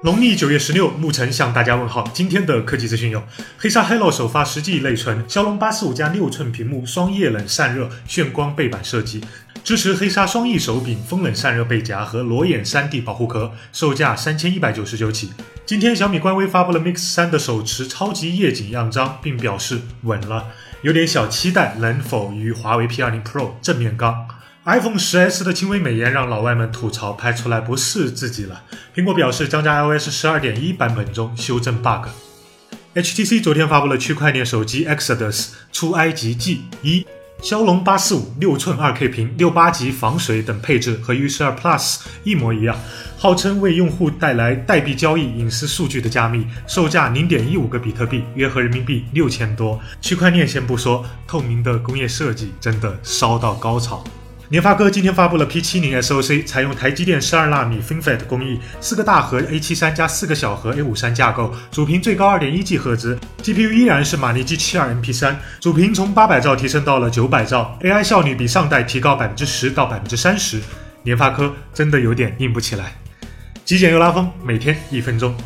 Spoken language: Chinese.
农历九月十六，牧尘向大家问好。今天的科技资讯有：黑鲨 Hello 首发实际内存，骁龙八四五加六寸屏幕，双液冷散热炫光背板设计，支持黑鲨双翼手柄风冷散热背夹和裸眼 3D 保护壳，售价三千一百九十九起。今天小米官微发布了 Mix 三的手持超级夜景样张，并表示稳了，有点小期待能否与华为 P20 Pro 正面刚。iPhone 10s 的轻微美颜让老外们吐槽拍出来不是自己了。苹果表示将在 iOS 12.1版本中修正 bug。HTC 昨天发布了区块链手机 Exodus 出埃及记一，骁龙八四五六寸 2K 屏，六八级防水等配置和 U12 Plus 一模一样，号称为用户带来代币交易隐私数据的加密，售价零点一五个比特币，约合人民币六千多。区块链先不说，透明的工业设计真的烧到高潮。联发科今天发布了 P70 SoC，采用台积电十二纳米 FinFET 工艺，四个大核 A73 加四个小核 A53 架构，主频最高二点一 G 赫兹，GPU 依然是马力 G72 MP3，主频从八百兆提升到了九百兆，AI 效率比上代提高百分之十到百分之三十。联发科真的有点硬不起来。极简又拉风，每天一分钟。